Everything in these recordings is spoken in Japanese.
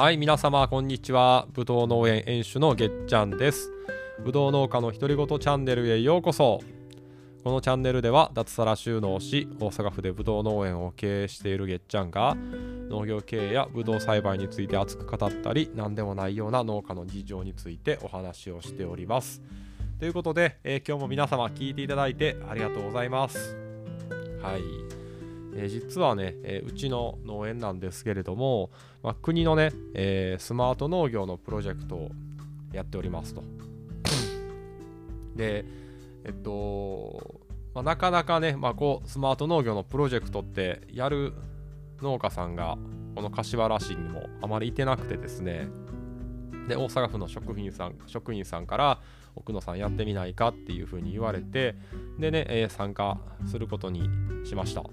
はい皆様こんにちは。ぶどう農園園主のげっちゃんです。ぶどう農家の独り言チャンネルへようこそ。このチャンネルでは脱サラ収納し大阪府でぶどう農園を経営しているげっちゃんが農業経営やぶどう栽培について熱く語ったり何でもないような農家の事情についてお話をしております。ということで、えー、今日も皆様聞いていただいてありがとうございます。はい。えー、実はね、えー、うちの農園なんですけれども、まあ、国のね、えー、スマート農業のプロジェクトをやっておりますと。で、えっと、まあ、なかなかね、まあ、こうスマート農業のプロジェクトってやる農家さんがこの柏原市にもあまりいてなくてですね。で大阪府の職員さん職員さんから奥野さんやってみないかっていうふうに言われてでね、えー、参加することにしました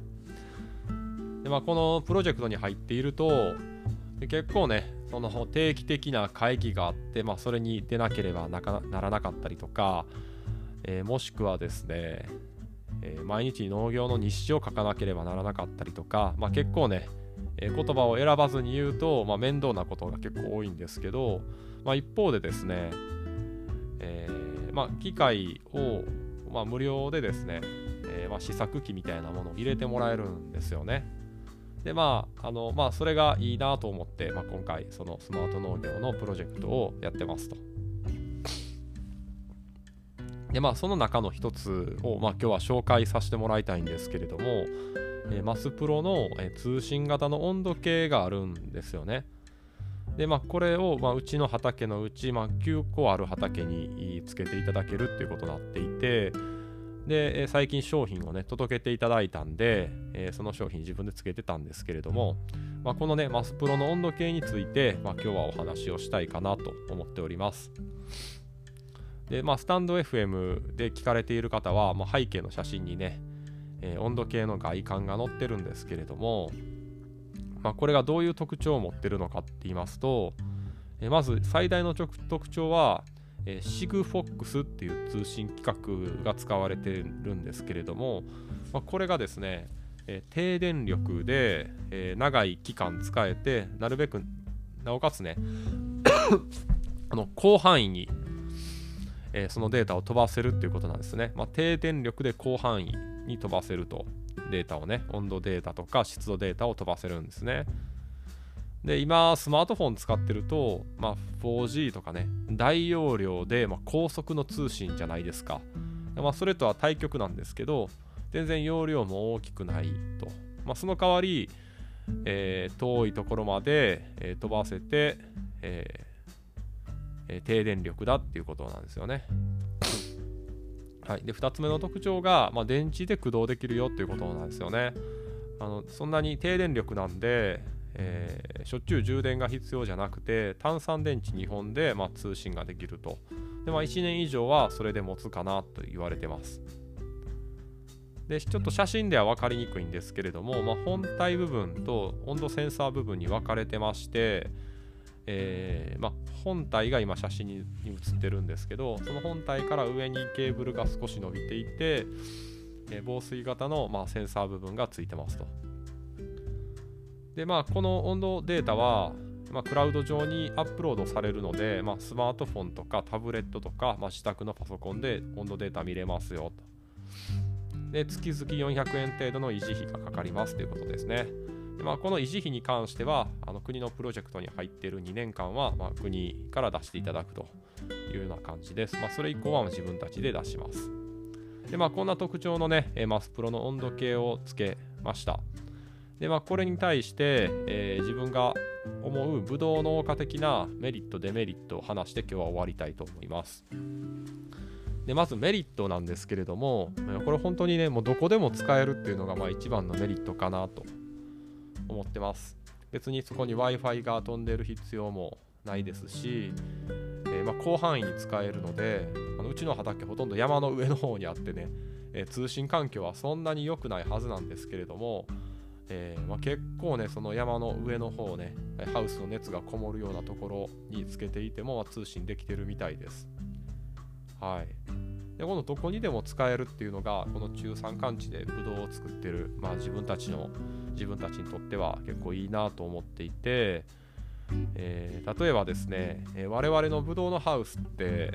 で、まあ、このプロジェクトに入っていると結構ねその定期的な会議があって、まあ、それに出なければならなかったりとか、えー、もしくはですね、えー、毎日農業の日誌を書かなければならなかったりとか、まあ、結構ね、えー、言葉を選ばずに言うと、まあ、面倒なことが結構多いんですけど、まあ、一方でですね、えまあ、機械を、まあ、無料でですね、えまあ、試作機みたいなものを入れてもらえるんですよね。でまああのまあそれがいいなと思って、まあ、今回そのスマート農業のプロジェクトをやってますと。でまあその中の一つを、まあ、今日は紹介させてもらいたいんですけれども、えー、マスプロの、えー、通信型の温度計があるんですよね。でまあこれを、まあ、うちの畑のうち、まあ、9個ある畑につけていただけるっていうことになっていて、で、え最近商品をね、届けていただいたんで、えその商品自分でつけてたんですけれども、まあ、このね、マスプロの温度計について、まあ、今日はお話をしたいかなと思っております。で、まあ、スタンド FM で聞かれている方は、まあ、背景の写真にね、えー、温度計の外観が載ってるんですけれども、まあ、これがどういう特徴を持ってるのかって言いますと、えー、まず最大の特徴は、えー、シグフォックスっていう通信規格が使われてるんですけれども、まあ、これがですね、えー、低電力で、えー、長い期間使えてなるべくなおかつね あの広範囲に、え、そのデータを飛ばせるっていうことなんですね、まあ、低電力で広範囲に飛ばせると。データをね温度データとか湿度データを飛ばせるんですね。で今スマートフォン使ってると、まあ、4G とかね大容量で、まあ、高速の通信じゃないですか、まあ、それとは対極なんですけど全然容量も大きくないと、まあ、その代わり、えー、遠いところまで、えー、飛ばせて、えー、低電力だっていうことなんですよね。はい、で2つ目の特徴が、まあ、電池で駆動できるよっていうことなんですよね。あのそんなに低電力なんで、えー、しょっちゅう充電が必要じゃなくて単三電池2本で、まあ、通信ができるとで、まあ、1年以上はそれで持つかなと言われてますでちょっと写真では分かりにくいんですけれども、まあ、本体部分と温度センサー部分に分かれてまして、えーまあ、本体が今写真に写ってるんですけどその本体から上にケーブルが少し伸びていて、え、防水型の、ま、センサー部分がついてますと。で、まあ、この温度データは、まあ、クラウド上にアップロードされるので、まあ、スマートフォンとかタブレットとか、まあ、自宅のパソコンで温度データ見れますよと。で、月々400円程度の維持費がかかりますということですね。でまあ、この維持費に関しては、あの国のプロジェクトに入っている2年間は、まあ、国から出していただくというような感じです。まあ、それ以降は自分たちで出します。で、まあ、こんな特徴のね、マスプロの温度計をつけました。で、まあ、これに対して、えー、自分が思うブドウ農家的なメリット、デメリットを話して今日は終わりたいと思います。でまずメリットなんですけれども、これ本当にね、もうどこでも使えるっていうのがまあ一番のメリットかなと思ってます。別にそこに Wi-Fi が飛んでる必要もないですし、えー、まあ広範囲に使えるので、あのうちの畑ほとんど山の上の方にあってね、えー、通信環境はそんなに良くないはずなんですけれども、えー、まあ、結構ねその山の上の方ねハウスの熱がこもるようなところにつけていても、ま、通信できてるみたいです。はい。でこのどこにでも使えるっていうのがこの中山間地でブドウを作ってる、まあ、自分たちの自分たちにとっては結構いいなと思っていてえー、例えばですね、えー、我々のブドウのハウスって、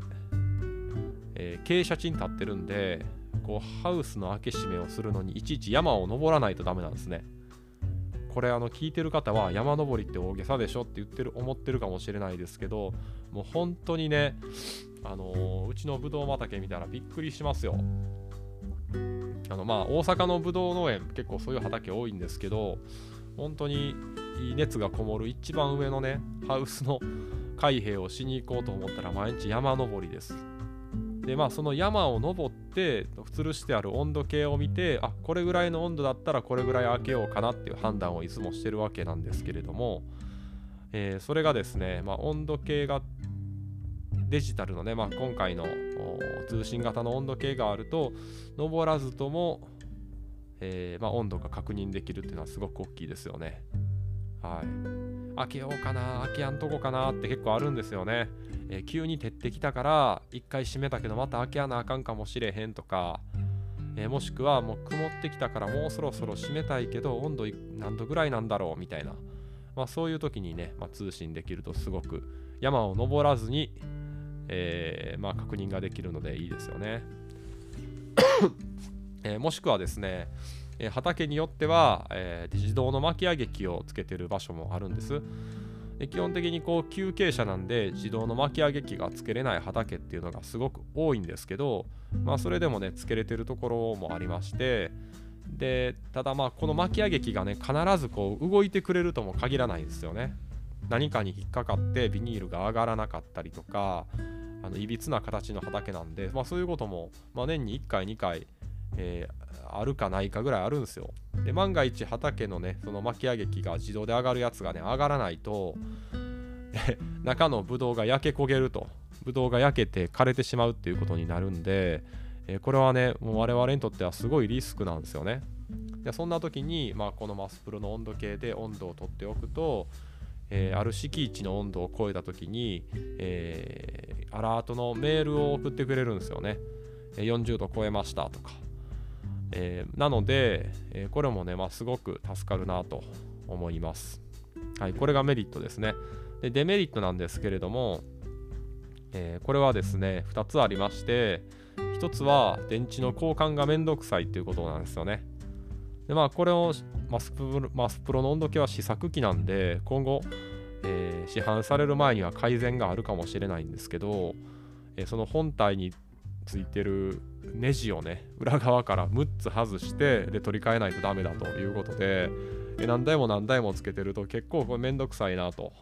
えー、傾斜地に立ってるんでこうハウスの開け閉めをするのにいちいち山を登らないとダメなんですね。これあの聞いてる方は山登りって大げさでしょって言ってる思ってるかもしれないですけどもう本当にねあのー、うちのブドウ畑見たらびっくりしますよ。あのまあ大阪のブドウ農園結構そういう畑多いんですけど本当に熱がこもる一番上のねハウスの開閉をしに行こうと思ったら毎日山登りですでまあその山を登って吊るしてある温度計を見てあこれぐらいの温度だったらこれぐらい開けようかなっていう判断をいつもしてるわけなんですけれども、えー、それがですね、まあ、温度計がデジタルのね、まあ、今回の通信型の温度計があると登らずとも、えー、まあ、温度が確認できるっていうのはすごく大きいですよね。はい。開けようかな、開けやんとこかなって結構あるんですよね。え、急に照ってきたから一回閉めたけどまた開けやなあかんかもしれへんとか、え、もしくはもう曇ってきたからもうそろそろ閉めたいけど温度何度ぐらいなんだろうみたいな、まあ、そういう時にね、まあ、通信できるとすごく山を登らずに、えー、まあ、確認ができるのでいいですよね。えもしくはですね、畑によっては、え自動の巻き上げ機をつけてる場所もあるんです。で基本的にこう休憩者なんで自動の巻き上げ機がつけれない畑っていうのがすごく多いんですけど、まあ、それでもねつけれてるところもありましてでただまあこの巻き上げ機がね必ずこう動いてくれるとも限らないんですよね。何かに引っかかってビニールが上がらなかったりとかあのいびつな形の畑なんで、まあ、そういうことも、まあ、年に1回2回、えー、あるかないかぐらいあるんですよ。で万が一畑のねその巻き上げ機が自動で上がるやつがね上がらないと 中のブドウが焼け焦げると。ブドウが焼けて枯れてしまうっていうことになるんで、えー、これはねもう我々にとってはすごいリスクなんですよね。でそんな時に、まあ、このマスプロの温度計で温度をとっておくと、えー、ある敷地の温度を超えた時に、えー、アラートのメールを送ってくれるんですよね。40度超えましたとか。えー、なので、えー、これもね、まあ、すごく助かるなと思います。はい、これがメリットですね。でデメリットなんですけれども、えー、これはですね、2つありまして、1つは電池の交換がめんどくさいということなんですよね。でまあ、これをマスプマスプロの温度計は試作機なんで、今後、えー、市販される前には改善があるかもしれないんですけど、えー、その本体についてるネジをね裏側から6つ外してで取り替えないとダメだということで何台も何台もつけてると結構これめんどくさいなと。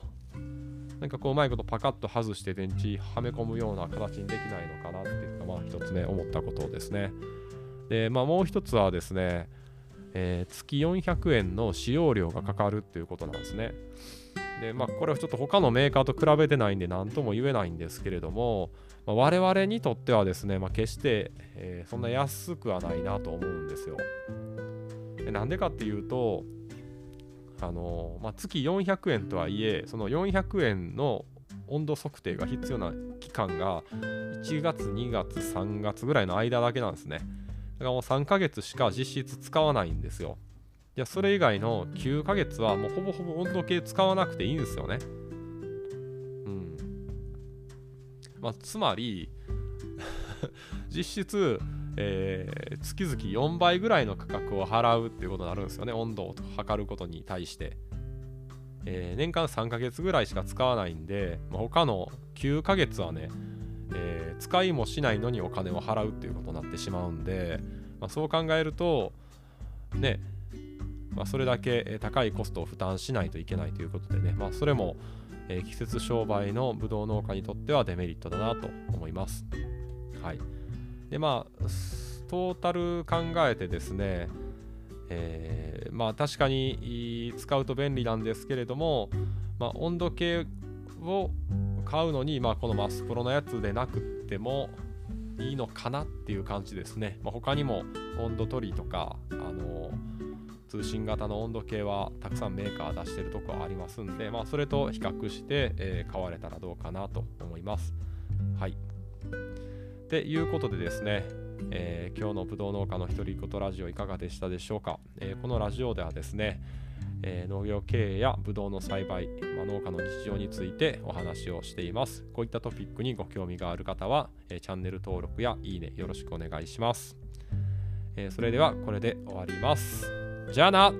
なんかこううまいことパカッと外して電池はめ込むような形にできないのかなっていうのがまあ一つね思ったことですね。でまあもう一つはですね、えー、月400円の使用料がかかるっていうことなんですね。でまあこれはちょっと他のメーカーと比べてないんで何とも言えないんですけれどもまあ、我々にとってはですね、まあ、決して、えー、そんな安くはないなと思うんですよ。なんでかっていうと、あの、まあ、月400円とはいえ、その400円の温度測定が必要な期間が1月、2月、3月ぐらいの間だけなんですね。だからもう3ヶ月しか実質使わないんですよ。いや、それ以外の9ヶ月はもうほぼほぼ温度計使わなくていいんですよね。うんまあ、つまり 実質、えー、月々4倍ぐらいの価格を払うっていうことになるんですよね温度を測ることに対して、えー、年間3ヶ月ぐらいしか使わないんで、まあ、他の9ヶ月はね、えー、使いもしないのにお金を払うっていうことになってしまうんで、まあ、そう考えるとねまあ、それだけ高いコストを負担しないといけないということでね、まあ、それもえ、季節商売のブドウ農家にとってはデメリットだなと思います。はい。で、まあ、トータル考えてですね、えー、まあ確かに使うと便利なんですけれども、まあ、温度計を買うのに、まあ、このマスプロのやつでなくってもいいのかなっていう感じですね。まあ、他にも温度取りとか、あのー通信型の温度計はたくさんメーカー出してるとこありますんで、まあ、それと比較して、えー、買われたらどうかなと思います。はい。っていうことでですね、えー、今日のぶどう農家の独り言ラジオいかがでしたでしょうか、えー、このラジオではですね、えー、農業経営やぶどうの栽培、まあ、農家の日常についてお話をしていますこういったトピックにご興味がある方は、えチャンネル登録やいいねよろしくお願いします、えそれではこれで終わりますじゃあな。